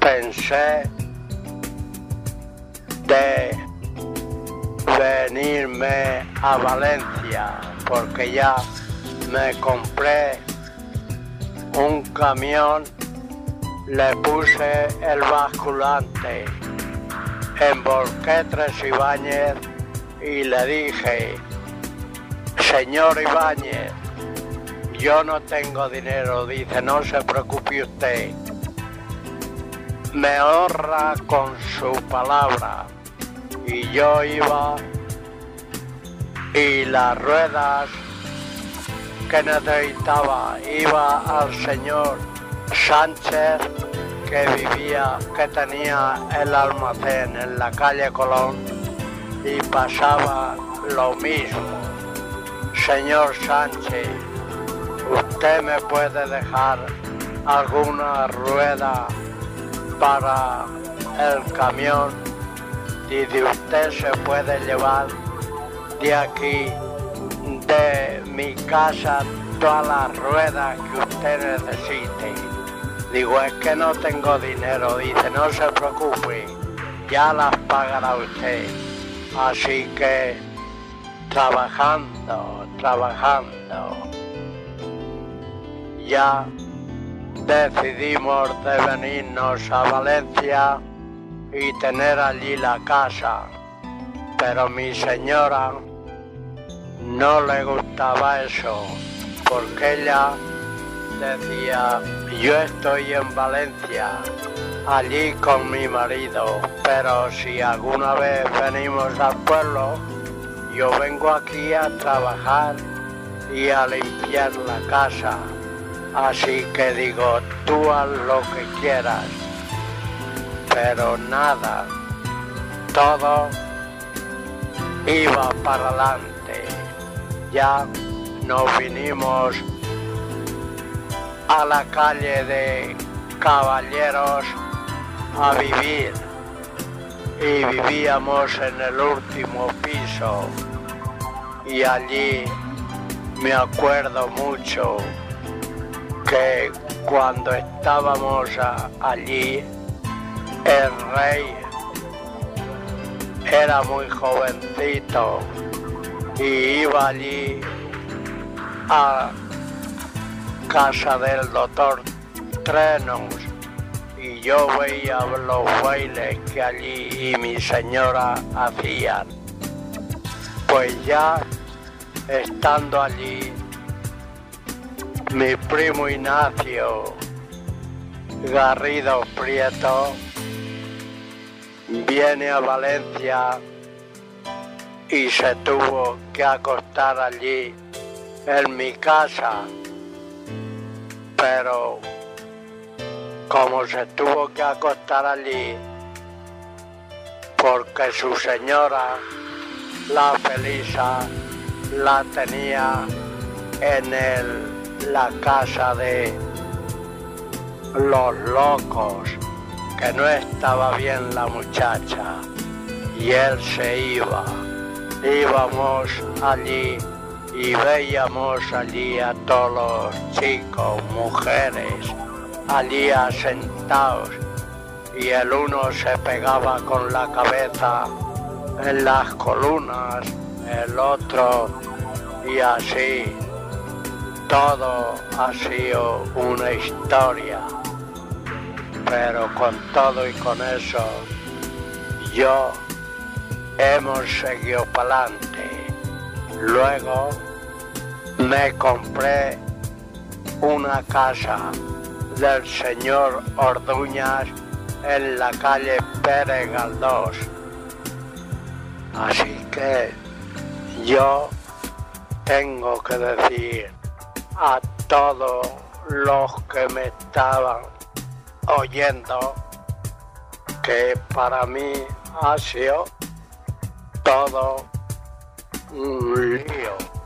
pensé de venirme a Valencia porque ya me compré un camión, le puse el basculante, embolqué tres Ibáñez y le dije, señor Ibáñez, yo no tengo dinero, dice, no se preocupe usted me honra con su palabra. Y yo iba y las ruedas que necesitaba iba al señor Sánchez que vivía, que tenía el almacén en la calle Colón y pasaba lo mismo. Señor Sánchez, usted me puede dejar alguna rueda para el camión y de usted se puede llevar de aquí, de mi casa, todas las ruedas que usted necesite. Digo, es que no tengo dinero. Dice, no se preocupe, ya las pagará usted. Así que trabajando, trabajando, ya decidimos de venirnos a Valencia y tener allí la casa. Pero mi señora no le gustaba eso, porque ella decía, yo estoy en Valencia, allí con mi marido, pero si alguna vez venimos al pueblo, yo vengo aquí a trabajar y a limpiar la casa. Así que digo, tú haz lo que quieras, pero nada, todo iba para adelante. Ya nos vinimos a la calle de Caballeros a vivir. Y vivíamos en el último piso. Y allí me acuerdo mucho que cuando estábamos allí, el rey era muy jovencito y iba allí a casa del doctor Trenos y yo veía los bailes que allí y mi señora hacían. Pues ya estando allí mi primo Ignacio Garrido Prieto viene a Valencia y se tuvo que acostar allí en mi casa, pero como se tuvo que acostar allí porque su señora, la Felisa, la tenía en el la casa de los locos, que no estaba bien la muchacha, y él se iba. Íbamos allí y veíamos allí a todos los chicos, mujeres, allí asentados, y el uno se pegaba con la cabeza en las columnas, el otro y así. Todo ha sido una historia, pero con todo y con eso yo hemos seguido para adelante. Luego me compré una casa del señor Orduñas en la calle Pérez Galdós. Así que yo tengo que decir a todos los que me estaban oyendo que para mí ha sido todo un lío.